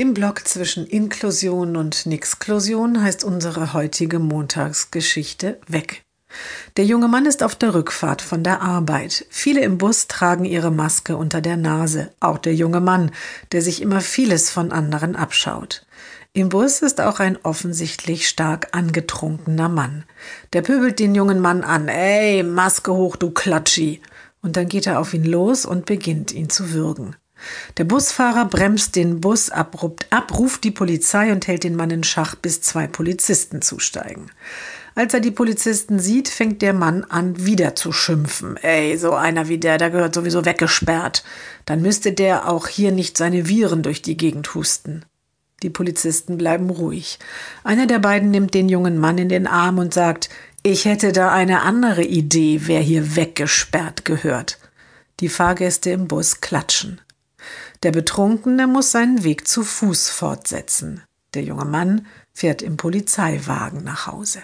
Im Block zwischen Inklusion und Nixklusion heißt unsere heutige Montagsgeschichte weg. Der junge Mann ist auf der Rückfahrt von der Arbeit. Viele im Bus tragen ihre Maske unter der Nase, auch der junge Mann, der sich immer vieles von anderen abschaut. Im Bus ist auch ein offensichtlich stark angetrunkener Mann. Der pöbelt den jungen Mann an. Ey, Maske hoch, du Klatschi! Und dann geht er auf ihn los und beginnt ihn zu würgen. Der Busfahrer bremst den Bus abrupt ab, ruft die Polizei und hält den Mann in Schach, bis zwei Polizisten zusteigen. Als er die Polizisten sieht, fängt der Mann an, wieder zu schimpfen. Ey, so einer wie der, der gehört sowieso weggesperrt. Dann müsste der auch hier nicht seine Viren durch die Gegend husten. Die Polizisten bleiben ruhig. Einer der beiden nimmt den jungen Mann in den Arm und sagt, ich hätte da eine andere Idee, wer hier weggesperrt gehört. Die Fahrgäste im Bus klatschen. Der Betrunkene muss seinen Weg zu Fuß fortsetzen. Der junge Mann fährt im Polizeiwagen nach Hause.